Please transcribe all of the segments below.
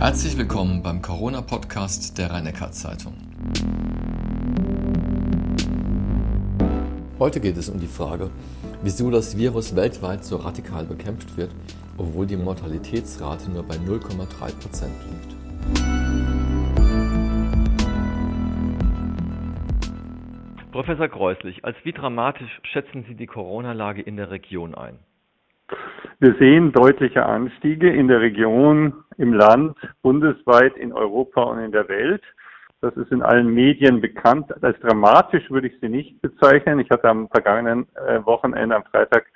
Herzlich willkommen beim Corona-Podcast der rhein zeitung Heute geht es um die Frage, wieso das Virus weltweit so radikal bekämpft wird, obwohl die Mortalitätsrate nur bei 0,3 Prozent liegt. Professor Kreuslich, als wie dramatisch schätzen Sie die Corona-Lage in der Region ein? Wir sehen deutliche Anstiege in der Region, im Land, bundesweit, in Europa und in der Welt. Das ist in allen Medien bekannt. Als dramatisch würde ich sie nicht bezeichnen. Ich hatte am vergangenen äh, Wochenende, am Freitag,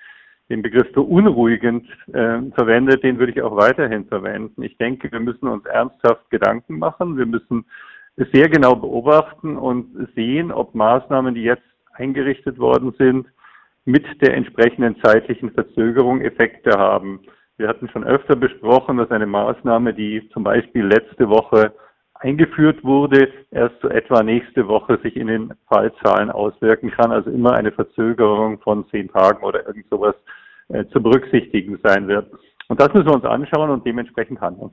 den Begriff beunruhigend äh, verwendet. Den würde ich auch weiterhin verwenden. Ich denke, wir müssen uns ernsthaft Gedanken machen. Wir müssen es sehr genau beobachten und sehen, ob Maßnahmen, die jetzt eingerichtet worden sind, mit der entsprechenden zeitlichen Verzögerung Effekte haben. Wir hatten schon öfter besprochen, dass eine Maßnahme, die zum Beispiel letzte Woche eingeführt wurde, erst so etwa nächste Woche sich in den Fallzahlen auswirken kann. Also immer eine Verzögerung von zehn Tagen oder irgend sowas äh, zu berücksichtigen sein wird. Und das müssen wir uns anschauen und dementsprechend handeln.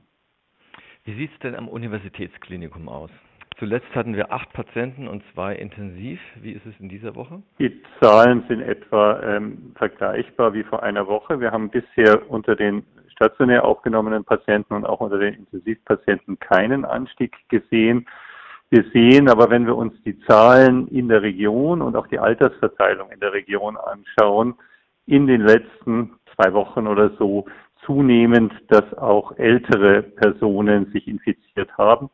Wie sieht es denn am Universitätsklinikum aus? Zuletzt hatten wir acht Patienten und zwei intensiv. Wie ist es in dieser Woche? Die Zahlen sind etwa ähm, vergleichbar wie vor einer Woche. Wir haben bisher unter den stationär aufgenommenen Patienten und auch unter den Intensivpatienten keinen Anstieg gesehen. Wir sehen aber, wenn wir uns die Zahlen in der Region und auch die Altersverteilung in der Region anschauen, in den letzten zwei Wochen oder so zunehmend, dass auch ältere Personen sich infiziert haben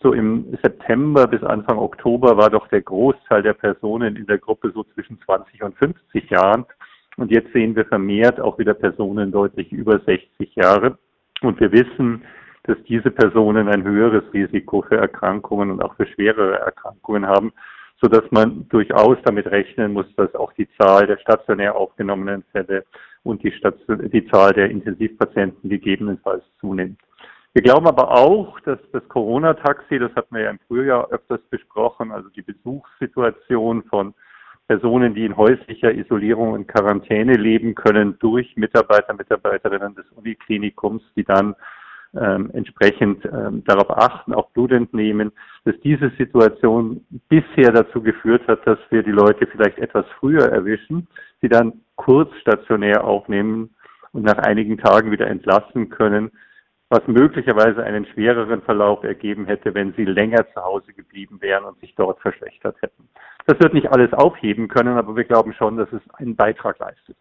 so im September bis Anfang Oktober war doch der Großteil der Personen in der Gruppe so zwischen 20 und 50 Jahren. Und jetzt sehen wir vermehrt auch wieder Personen deutlich über 60 Jahre. Und wir wissen, dass diese Personen ein höheres Risiko für Erkrankungen und auch für schwerere Erkrankungen haben, so dass man durchaus damit rechnen muss, dass auch die Zahl der stationär aufgenommenen Fälle und die, Station, die Zahl der Intensivpatienten gegebenenfalls zunimmt. Wir glauben aber auch, dass das Corona-Taxi, das hatten wir ja im Frühjahr öfters besprochen, also die Besuchssituation von Personen, die in häuslicher Isolierung und Quarantäne leben können, durch Mitarbeiter, Mitarbeiterinnen des Uniklinikums, die dann ähm, entsprechend ähm, darauf achten, auch Blut entnehmen, dass diese Situation bisher dazu geführt hat, dass wir die Leute vielleicht etwas früher erwischen, sie dann kurz stationär aufnehmen und nach einigen Tagen wieder entlassen können, was möglicherweise einen schwereren Verlauf ergeben hätte, wenn sie länger zu Hause geblieben wären und sich dort verschlechtert hätten. Das wird nicht alles aufheben können, aber wir glauben schon, dass es einen Beitrag leistet.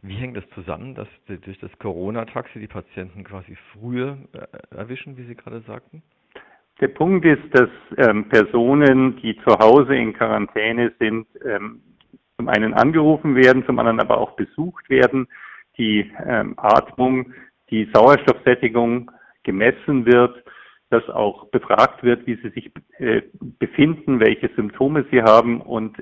Wie hängt das zusammen, dass durch das Corona-Taxi die Patienten quasi früher äh, erwischen, wie Sie gerade sagten? Der Punkt ist, dass ähm, Personen, die zu Hause in Quarantäne sind, ähm, zum einen angerufen werden, zum anderen aber auch besucht werden. Die ähm, Atmung die Sauerstoffsättigung gemessen wird, dass auch befragt wird, wie sie sich äh, befinden, welche Symptome sie haben und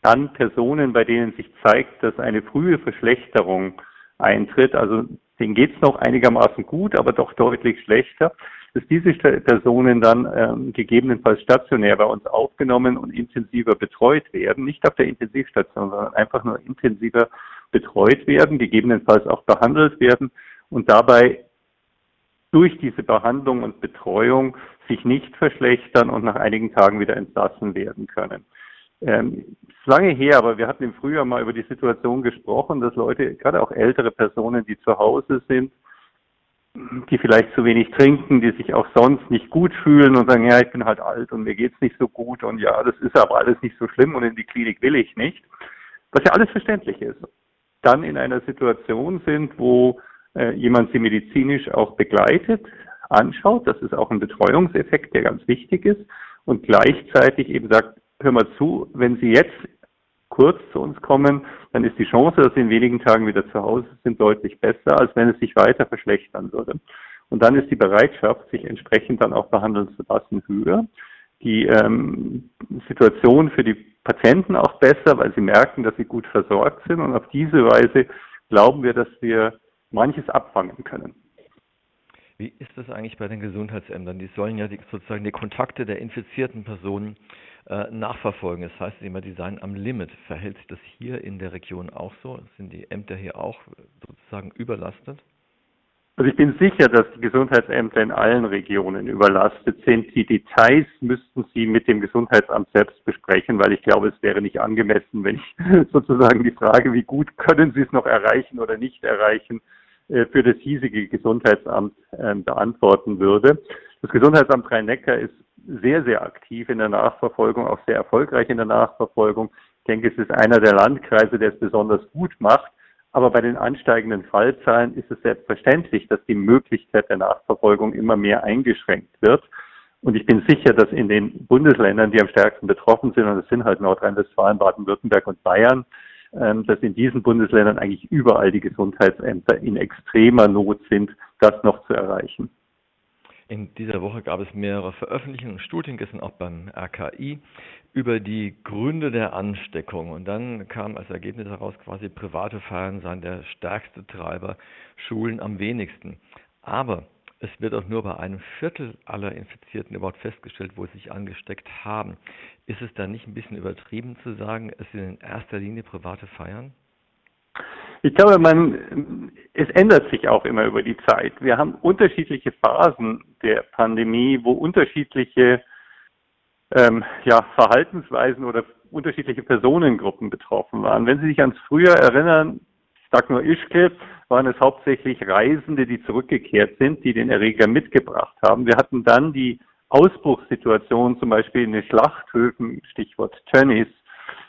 dann Personen, bei denen sich zeigt, dass eine frühe Verschlechterung eintritt, also denen geht es noch einigermaßen gut, aber doch deutlich schlechter, dass diese Personen dann ähm, gegebenenfalls stationär bei uns aufgenommen und intensiver betreut werden, nicht auf der Intensivstation, sondern einfach nur intensiver betreut werden, gegebenenfalls auch behandelt werden und dabei durch diese Behandlung und Betreuung sich nicht verschlechtern und nach einigen Tagen wieder entlassen werden können. Ähm, ist lange her, aber wir hatten im Frühjahr mal über die Situation gesprochen, dass Leute, gerade auch ältere Personen, die zu Hause sind, die vielleicht zu wenig trinken, die sich auch sonst nicht gut fühlen und sagen, ja, ich bin halt alt und mir geht's nicht so gut und ja, das ist aber alles nicht so schlimm und in die Klinik will ich nicht, was ja alles verständlich ist, dann in einer Situation sind, wo äh, jemand sie medizinisch auch begleitet, anschaut. Das ist auch ein Betreuungseffekt, der ganz wichtig ist. Und gleichzeitig eben sagt, hör mal zu, wenn Sie jetzt kurz zu uns kommen, dann ist die Chance, dass Sie in wenigen Tagen wieder zu Hause sind, deutlich besser, als wenn es sich weiter verschlechtern würde. Und dann ist die Bereitschaft, sich entsprechend dann auch behandeln zu lassen, höher. Die ähm, Situation für die Patienten auch besser, weil sie merken, dass sie gut versorgt sind. Und auf diese Weise glauben wir, dass wir manches abfangen können. Wie ist das eigentlich bei den Gesundheitsämtern? Die sollen ja die, sozusagen die Kontakte der infizierten Personen äh, nachverfolgen. Das heißt immer, die seien am Limit. Verhält sich das hier in der Region auch so? Sind die Ämter hier auch sozusagen überlastet? Also ich bin sicher, dass die Gesundheitsämter in allen Regionen überlastet sind. Die Details müssten Sie mit dem Gesundheitsamt selbst besprechen, weil ich glaube, es wäre nicht angemessen, wenn ich sozusagen die Frage, wie gut können Sie es noch erreichen oder nicht erreichen, für das hiesige Gesundheitsamt ähm, beantworten würde. Das Gesundheitsamt Rhein-Neckar ist sehr, sehr aktiv in der Nachverfolgung, auch sehr erfolgreich in der Nachverfolgung. Ich denke, es ist einer der Landkreise, der es besonders gut macht. Aber bei den ansteigenden Fallzahlen ist es selbstverständlich, dass die Möglichkeit der Nachverfolgung immer mehr eingeschränkt wird. Und ich bin sicher, dass in den Bundesländern, die am stärksten betroffen sind, und das sind halt Nordrhein-Westfalen, Baden-Württemberg und Bayern, dass in diesen Bundesländern eigentlich überall die Gesundheitsämter in extremer Not sind, das noch zu erreichen. In dieser Woche gab es mehrere Veröffentlichungen und Studien, gestern auch beim RKI, über die Gründe der Ansteckung. Und dann kam als Ergebnis heraus, quasi private Feiern seien der stärkste Treiber, Schulen am wenigsten. Aber es wird auch nur bei einem Viertel aller Infizierten überhaupt festgestellt, wo sie sich angesteckt haben. Ist es da nicht ein bisschen übertrieben zu sagen, es sind in erster Linie private Feiern? Ich glaube, man, es ändert sich auch immer über die Zeit. Wir haben unterschiedliche Phasen der Pandemie, wo unterschiedliche ähm, ja, Verhaltensweisen oder unterschiedliche Personengruppen betroffen waren. Wenn Sie sich ans Frühjahr erinnern, sage nur Ischke, waren es hauptsächlich Reisende, die zurückgekehrt sind, die den Erreger mitgebracht haben. Wir hatten dann die Ausbruchssituation, zum Beispiel in den Schlachthöfen, Stichwort Tönnies.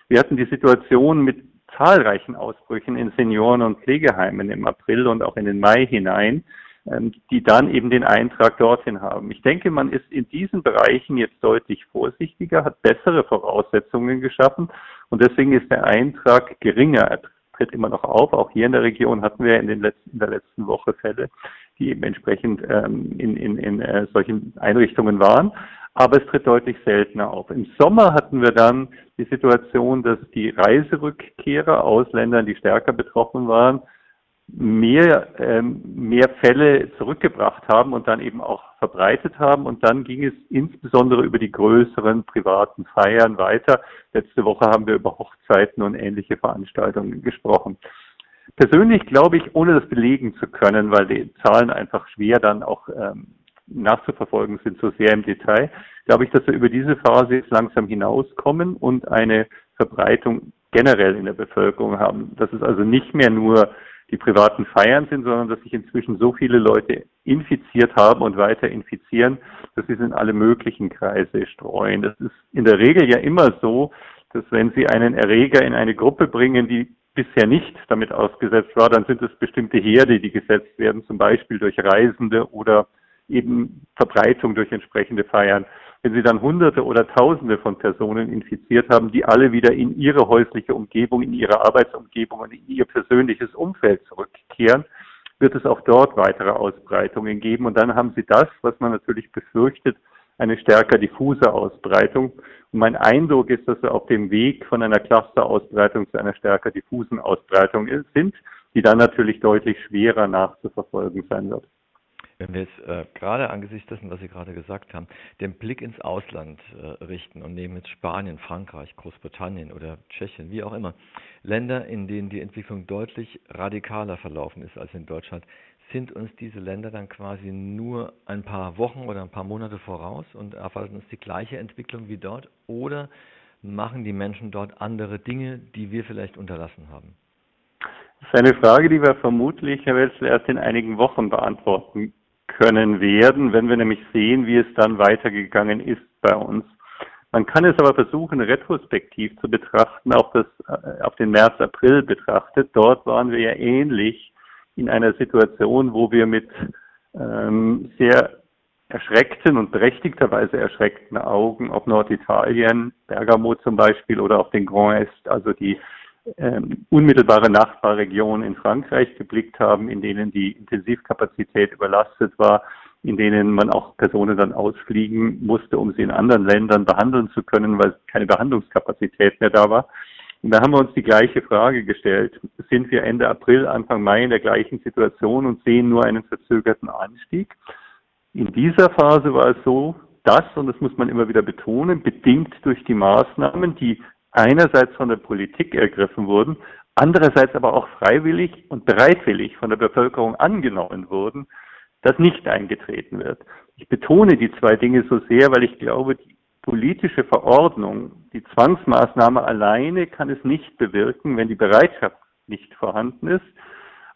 Wir hatten die Situation mit zahlreichen Ausbrüchen in Senioren- und Pflegeheimen im April und auch in den Mai hinein, ähm, die dann eben den Eintrag dorthin haben. Ich denke, man ist in diesen Bereichen jetzt deutlich vorsichtiger, hat bessere Voraussetzungen geschaffen und deswegen ist der Eintrag geringer. Tritt immer noch auf. Auch hier in der Region hatten wir in, den letzten, in der letzten Woche Fälle, die eben entsprechend ähm, in, in, in äh, solchen Einrichtungen waren aber es tritt deutlich seltener auf. Im Sommer hatten wir dann die Situation, dass die Reiserückkehrer, Ausländer, die stärker betroffen waren, mehr, ähm, mehr Fälle zurückgebracht haben und dann eben auch verbreitet haben. Und dann ging es insbesondere über die größeren privaten Feiern weiter. Letzte Woche haben wir über Hochzeiten und ähnliche Veranstaltungen gesprochen. Persönlich glaube ich, ohne das belegen zu können, weil die Zahlen einfach schwer dann auch ähm, nachzuverfolgen sind, so sehr im Detail, glaube ich, dass wir über diese Phase jetzt langsam hinauskommen und eine Verbreitung generell in der Bevölkerung haben. Dass es also nicht mehr nur die privaten Feiern sind, sondern dass sich inzwischen so viele Leute infiziert haben und weiter infizieren, dass sie es in alle möglichen Kreise streuen. Das ist in der Regel ja immer so, dass wenn Sie einen Erreger in eine Gruppe bringen, die bisher nicht damit ausgesetzt war, dann sind es bestimmte Herde, die gesetzt werden, zum Beispiel durch Reisende oder eben Verbreitung durch entsprechende Feiern. Wenn Sie dann Hunderte oder Tausende von Personen infiziert haben, die alle wieder in ihre häusliche Umgebung, in ihre Arbeitsumgebung und in ihr persönliches Umfeld zurückkehren, wird es auch dort weitere Ausbreitungen geben. Und dann haben Sie das, was man natürlich befürchtet, eine stärker diffuse Ausbreitung. Und mein Eindruck ist, dass wir auf dem Weg von einer Clusterausbreitung zu einer stärker diffusen Ausbreitung sind, die dann natürlich deutlich schwerer nachzuverfolgen sein wird. Wenn wir jetzt äh, gerade angesichts dessen, was Sie gerade gesagt haben, den Blick ins Ausland äh, richten und nehmen jetzt Spanien, Frankreich, Großbritannien oder Tschechien, wie auch immer, Länder, in denen die Entwicklung deutlich radikaler verlaufen ist als in Deutschland, sind uns diese Länder dann quasi nur ein paar Wochen oder ein paar Monate voraus und erwarten uns die gleiche Entwicklung wie dort oder machen die Menschen dort andere Dinge, die wir vielleicht unterlassen haben? Das ist eine Frage, die wir vermutlich, Herr Wetzel, erst in einigen Wochen beantworten können werden, wenn wir nämlich sehen, wie es dann weitergegangen ist bei uns. Man kann es aber versuchen, retrospektiv zu betrachten, auf, das, äh, auf den März, April betrachtet. Dort waren wir ja ähnlich in einer Situation, wo wir mit ähm, sehr erschreckten und berechtigterweise erschreckten Augen auf Norditalien, Bergamo zum Beispiel oder auf den Grand Est, also die ähm, unmittelbare Nachbarregionen in Frankreich geblickt haben, in denen die Intensivkapazität überlastet war, in denen man auch Personen dann ausfliegen musste, um sie in anderen Ländern behandeln zu können, weil keine Behandlungskapazität mehr da war. Und da haben wir uns die gleiche Frage gestellt. Sind wir Ende April, Anfang Mai in der gleichen Situation und sehen nur einen verzögerten Anstieg? In dieser Phase war es so, dass, und das muss man immer wieder betonen, bedingt durch die Maßnahmen, die einerseits von der Politik ergriffen wurden, andererseits aber auch freiwillig und bereitwillig von der Bevölkerung angenommen wurden, das nicht eingetreten wird. Ich betone die zwei Dinge so sehr, weil ich glaube, die politische Verordnung, die Zwangsmaßnahme alleine kann es nicht bewirken, wenn die Bereitschaft nicht vorhanden ist.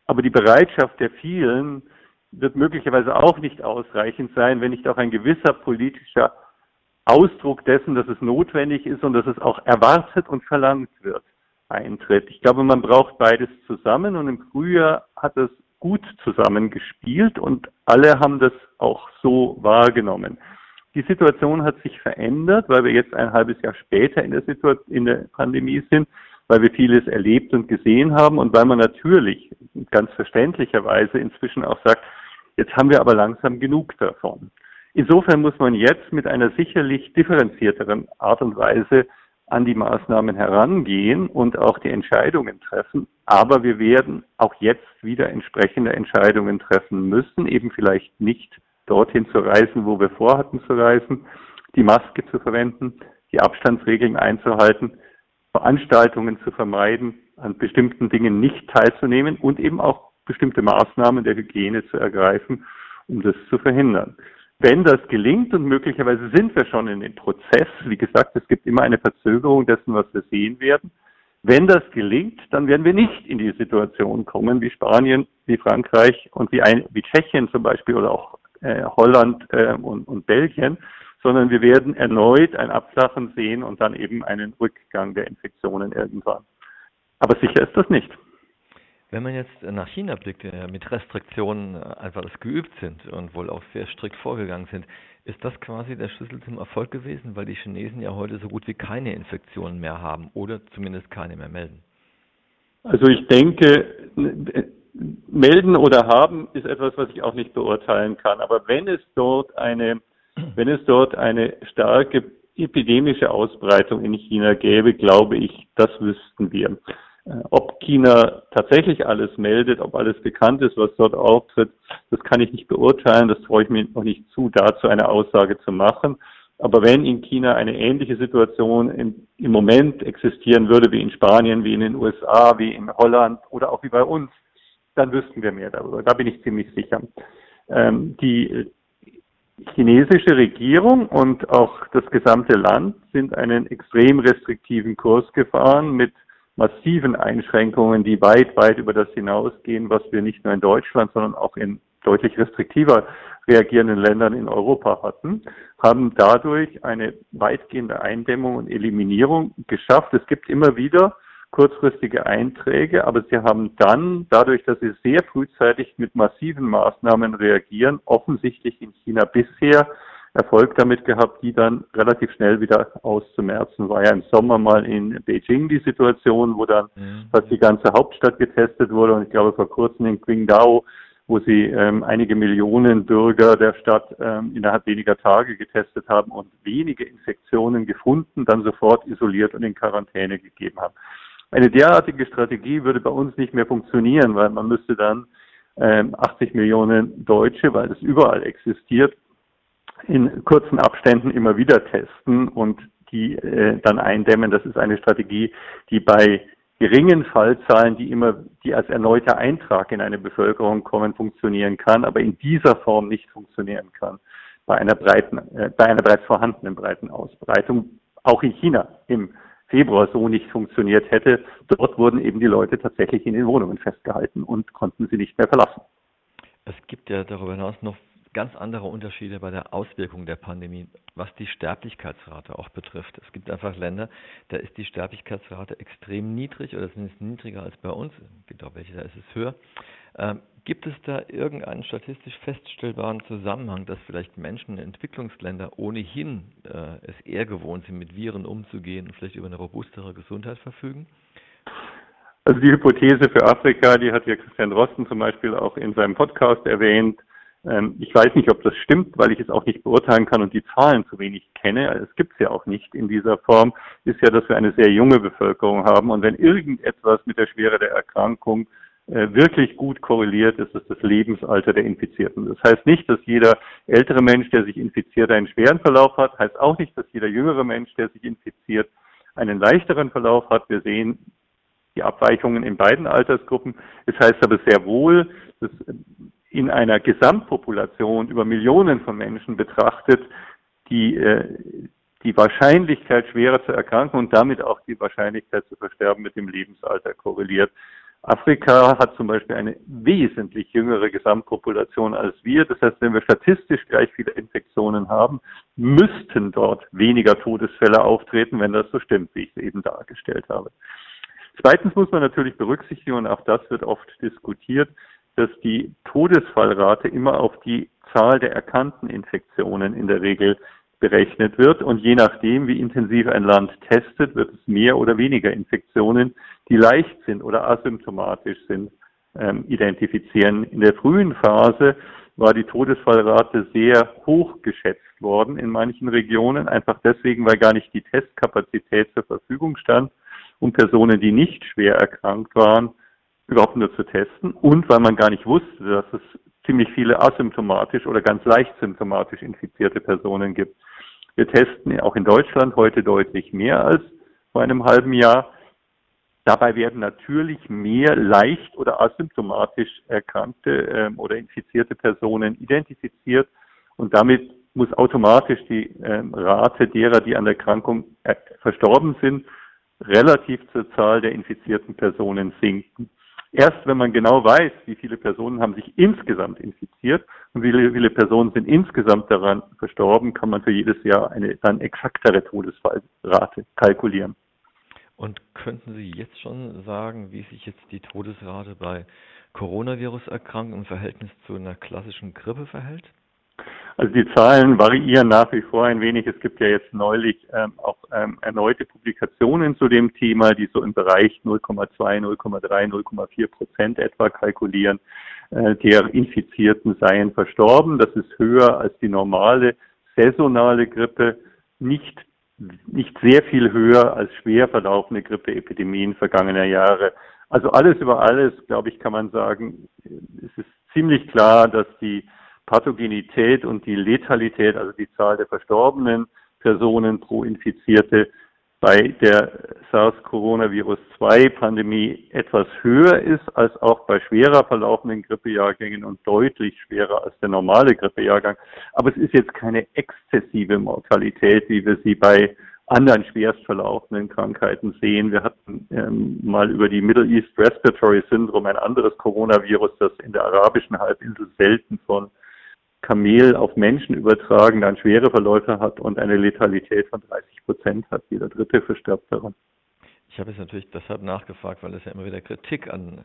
Aber die Bereitschaft der vielen wird möglicherweise auch nicht ausreichend sein, wenn nicht auch ein gewisser politischer Ausdruck dessen, dass es notwendig ist und dass es auch erwartet und verlangt wird, eintritt. Ich glaube, man braucht beides zusammen und im Frühjahr hat es gut zusammengespielt und alle haben das auch so wahrgenommen. Die Situation hat sich verändert, weil wir jetzt ein halbes Jahr später in der, Situation, in der Pandemie sind, weil wir vieles erlebt und gesehen haben und weil man natürlich ganz verständlicherweise inzwischen auch sagt, jetzt haben wir aber langsam genug davon. Insofern muss man jetzt mit einer sicherlich differenzierteren Art und Weise an die Maßnahmen herangehen und auch die Entscheidungen treffen. Aber wir werden auch jetzt wieder entsprechende Entscheidungen treffen müssen, eben vielleicht nicht dorthin zu reisen, wo wir vorhatten zu reisen, die Maske zu verwenden, die Abstandsregeln einzuhalten, Veranstaltungen zu vermeiden, an bestimmten Dingen nicht teilzunehmen und eben auch bestimmte Maßnahmen der Hygiene zu ergreifen, um das zu verhindern. Wenn das gelingt und möglicherweise sind wir schon in dem Prozess, wie gesagt, es gibt immer eine Verzögerung dessen, was wir sehen werden. Wenn das gelingt, dann werden wir nicht in die Situation kommen wie Spanien, wie Frankreich und wie, ein, wie Tschechien zum Beispiel oder auch äh, Holland äh, und, und Belgien, sondern wir werden erneut ein Abflachen sehen und dann eben einen Rückgang der Infektionen irgendwann. Aber sicher ist das nicht. Wenn man jetzt nach China blickt, der mit Restriktionen äh, einfach das geübt sind und wohl auch sehr strikt vorgegangen sind, ist das quasi der Schlüssel zum Erfolg gewesen, weil die Chinesen ja heute so gut wie keine Infektionen mehr haben oder zumindest keine mehr melden? Also ich denke, melden oder haben ist etwas, was ich auch nicht beurteilen kann. Aber wenn es dort eine, wenn es dort eine starke epidemische Ausbreitung in China gäbe, glaube ich, das wüssten wir. Äh, ob China tatsächlich alles meldet, ob alles bekannt ist, was dort auftritt, das kann ich nicht beurteilen. Das traue ich mir noch nicht zu, dazu eine Aussage zu machen. Aber wenn in China eine ähnliche Situation im, im Moment existieren würde wie in Spanien, wie in den USA, wie in Holland oder auch wie bei uns, dann wüssten wir mehr darüber. Da bin ich ziemlich sicher. Ähm, die chinesische Regierung und auch das gesamte Land sind einen extrem restriktiven Kurs gefahren mit massiven Einschränkungen, die weit, weit über das hinausgehen, was wir nicht nur in Deutschland, sondern auch in deutlich restriktiver reagierenden Ländern in Europa hatten, haben dadurch eine weitgehende Eindämmung und Eliminierung geschafft. Es gibt immer wieder kurzfristige Einträge, aber sie haben dann, dadurch, dass sie sehr frühzeitig mit massiven Maßnahmen reagieren, offensichtlich in China bisher Erfolg damit gehabt, die dann relativ schnell wieder auszumerzen. War ja im Sommer mal in Beijing die Situation, wo dann mhm. fast die ganze Hauptstadt getestet wurde und ich glaube vor kurzem in Qingdao, wo sie ähm, einige Millionen Bürger der Stadt ähm, innerhalb weniger Tage getestet haben und wenige Infektionen gefunden, dann sofort isoliert und in Quarantäne gegeben haben. Eine derartige Strategie würde bei uns nicht mehr funktionieren, weil man müsste dann ähm, 80 Millionen Deutsche, weil es überall existiert, in kurzen Abständen immer wieder testen und die äh, dann eindämmen. Das ist eine Strategie, die bei geringen Fallzahlen, die immer, die als erneuter Eintrag in eine Bevölkerung kommen, funktionieren kann, aber in dieser Form nicht funktionieren kann bei einer breiten, äh, bei einer bereits vorhandenen breiten Ausbreitung, auch in China im Februar so nicht funktioniert hätte. Dort wurden eben die Leute tatsächlich in den Wohnungen festgehalten und konnten sie nicht mehr verlassen. Es gibt ja darüber hinaus noch ganz andere Unterschiede bei der Auswirkung der Pandemie, was die Sterblichkeitsrate auch betrifft. Es gibt einfach Länder, da ist die Sterblichkeitsrate extrem niedrig oder zumindest niedriger als bei uns. Es gibt auch welche, da ist es höher. Ähm, gibt es da irgendeinen statistisch feststellbaren Zusammenhang, dass vielleicht Menschen in Entwicklungsländern ohnehin äh, es eher gewohnt sind, mit Viren umzugehen und vielleicht über eine robustere Gesundheit verfügen? Also die Hypothese für Afrika, die hat ja Christian Drosten zum Beispiel auch in seinem Podcast erwähnt, ich weiß nicht, ob das stimmt, weil ich es auch nicht beurteilen kann und die Zahlen zu wenig kenne. Es gibt es ja auch nicht in dieser Form. Ist ja, dass wir eine sehr junge Bevölkerung haben. Und wenn irgendetwas mit der Schwere der Erkrankung äh, wirklich gut korreliert, ist es das Lebensalter der Infizierten. Das heißt nicht, dass jeder ältere Mensch, der sich infiziert, einen schweren Verlauf hat. Heißt auch nicht, dass jeder jüngere Mensch, der sich infiziert, einen leichteren Verlauf hat. Wir sehen die Abweichungen in beiden Altersgruppen. Es heißt aber sehr wohl, dass in einer Gesamtpopulation über Millionen von Menschen betrachtet, die, äh, die Wahrscheinlichkeit schwerer zu erkranken und damit auch die Wahrscheinlichkeit zu versterben mit dem Lebensalter korreliert. Afrika hat zum Beispiel eine wesentlich jüngere Gesamtpopulation als wir. Das heißt, wenn wir statistisch gleich viele Infektionen haben, müssten dort weniger Todesfälle auftreten, wenn das so stimmt, wie ich es eben dargestellt habe. Zweitens muss man natürlich berücksichtigen, und auch das wird oft diskutiert, dass die Todesfallrate immer auf die Zahl der erkannten Infektionen in der Regel berechnet wird. Und je nachdem, wie intensiv ein Land testet, wird es mehr oder weniger Infektionen, die leicht sind oder asymptomatisch sind, ähm, identifizieren. In der frühen Phase war die Todesfallrate sehr hoch geschätzt worden in manchen Regionen, einfach deswegen, weil gar nicht die Testkapazität zur Verfügung stand, um Personen, die nicht schwer erkrankt waren, überhaupt nur zu testen und weil man gar nicht wusste, dass es ziemlich viele asymptomatisch oder ganz leicht symptomatisch infizierte Personen gibt. Wir testen auch in Deutschland heute deutlich mehr als vor einem halben Jahr. Dabei werden natürlich mehr leicht oder asymptomatisch erkrankte äh, oder infizierte Personen identifiziert und damit muss automatisch die äh, Rate derer, die an der Erkrankung äh, verstorben sind, relativ zur Zahl der infizierten Personen sinken. Erst wenn man genau weiß, wie viele Personen haben sich insgesamt infiziert und wie viele Personen sind insgesamt daran verstorben, kann man für jedes Jahr eine dann exaktere Todesfallrate kalkulieren. Und könnten Sie jetzt schon sagen, wie sich jetzt die Todesrate bei Coronavirus-Erkrankungen im Verhältnis zu einer klassischen Grippe verhält? Also die Zahlen variieren nach wie vor ein wenig. Es gibt ja jetzt neulich ähm, auch ähm, erneute Publikationen zu dem Thema, die so im Bereich 0,2, 0,3, 0,4 Prozent etwa kalkulieren. Äh, der Infizierten seien verstorben. Das ist höher als die normale saisonale Grippe. Nicht nicht sehr viel höher als schwer verlaufende Grippeepidemien vergangener Jahre. Also alles über alles, glaube ich, kann man sagen, es ist ziemlich klar, dass die Pathogenität und die Letalität, also die Zahl der verstorbenen Personen pro Infizierte bei der SARS-Coronavirus-2-Pandemie etwas höher ist als auch bei schwerer verlaufenden Grippejahrgängen und deutlich schwerer als der normale Grippejahrgang. Aber es ist jetzt keine exzessive Mortalität, wie wir sie bei anderen schwerst verlaufenden Krankheiten sehen. Wir hatten ähm, mal über die Middle East Respiratory Syndrome, ein anderes Coronavirus, das in der arabischen Halbinsel selten von Kamel auf Menschen übertragen, dann schwere Verläufe hat und eine Letalität von 30 Prozent hat. Jeder Dritte verstirbt daran. Ich habe es natürlich deshalb nachgefragt, weil es ja immer wieder Kritik an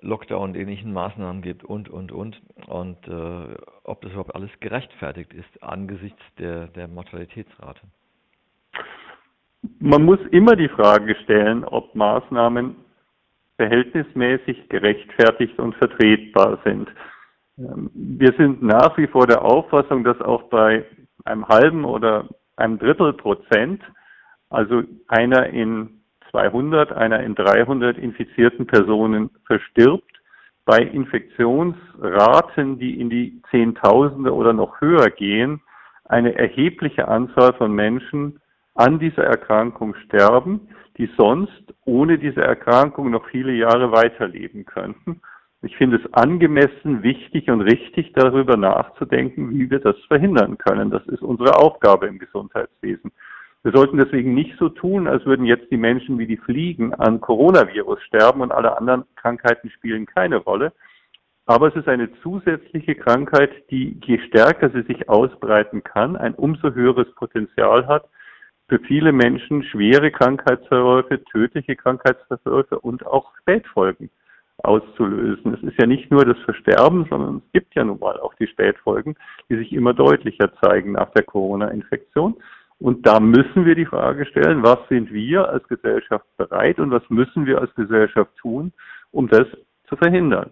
Lockdown, ähnlichen Maßnahmen gibt und, und, und. Und äh, ob das überhaupt alles gerechtfertigt ist angesichts der, der Mortalitätsrate. Man muss immer die Frage stellen, ob Maßnahmen verhältnismäßig gerechtfertigt und vertretbar sind. Ähm, wir sind nach wie vor der Auffassung, dass auch bei einem halben oder einem Drittel Prozent, also einer in 200, einer in 300 infizierten Personen verstirbt, bei Infektionsraten, die in die Zehntausende oder noch höher gehen, eine erhebliche Anzahl von Menschen an dieser Erkrankung sterben, die sonst ohne diese Erkrankung noch viele Jahre weiterleben könnten. Ich finde es angemessen, wichtig und richtig, darüber nachzudenken, wie wir das verhindern können. Das ist unsere Aufgabe im Gesundheitswesen. Wir sollten deswegen nicht so tun, als würden jetzt die Menschen wie die Fliegen an Coronavirus sterben und alle anderen Krankheiten spielen keine Rolle. Aber es ist eine zusätzliche Krankheit, die je stärker sie sich ausbreiten kann, ein umso höheres Potenzial hat, für viele Menschen schwere Krankheitsverläufe, tödliche Krankheitsverläufe und auch Spätfolgen auszulösen. Es ist ja nicht nur das Versterben, sondern es gibt ja nun mal auch die Spätfolgen, die sich immer deutlicher zeigen nach der Corona-Infektion. Und da müssen wir die Frage stellen, was sind wir als Gesellschaft bereit und was müssen wir als Gesellschaft tun, um das zu verhindern.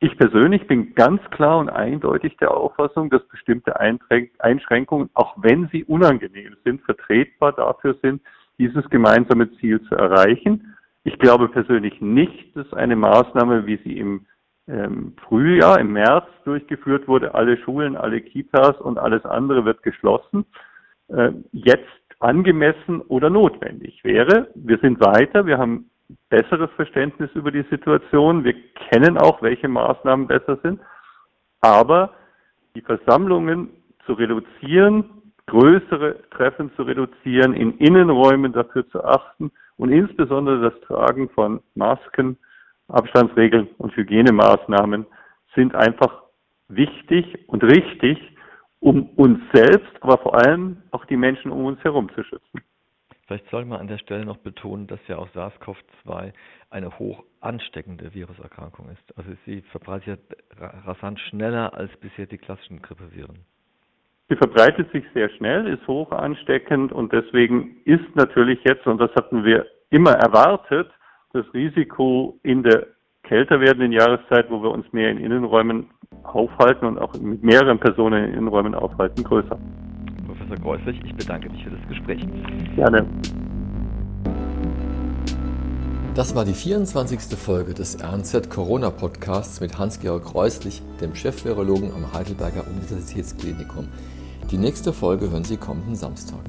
Ich persönlich bin ganz klar und eindeutig der Auffassung, dass bestimmte Einschränkungen, auch wenn sie unangenehm sind, vertretbar dafür sind, dieses gemeinsame Ziel zu erreichen. Ich glaube persönlich nicht, dass eine Maßnahme, wie sie im ähm, Frühjahr, im März durchgeführt wurde, alle Schulen, alle Kitas und alles andere wird geschlossen, äh, jetzt angemessen oder notwendig wäre. Wir sind weiter, wir haben besseres Verständnis über die Situation. Wir kennen auch, welche Maßnahmen besser sind. Aber die Versammlungen zu reduzieren, größere Treffen zu reduzieren, in Innenräumen dafür zu achten und insbesondere das Tragen von Masken, Abstandsregeln und Hygienemaßnahmen sind einfach wichtig und richtig, um uns selbst, aber vor allem auch die Menschen um uns herum zu schützen. Vielleicht soll man an der Stelle noch betonen, dass ja auch SARS-CoV-2 eine hoch ansteckende Viruserkrankung ist. Also sie verbreitet rasant schneller als bisher die klassischen Grippeviren. Sie verbreitet sich sehr schnell, ist hoch ansteckend und deswegen ist natürlich jetzt, und das hatten wir immer erwartet, das Risiko in der kälter werdenden Jahreszeit, wo wir uns mehr in Innenräumen aufhalten und auch mit mehreren Personen in Innenräumen aufhalten, größer. Professor Greuslich, ich bedanke mich für das Gespräch. Gerne. Das war die 24. Folge des RNZ Corona Podcasts mit Hans-Georg Reuslich, dem Chefvirologen am Heidelberger Universitätsklinikum. Die nächste Folge hören Sie kommenden Samstag.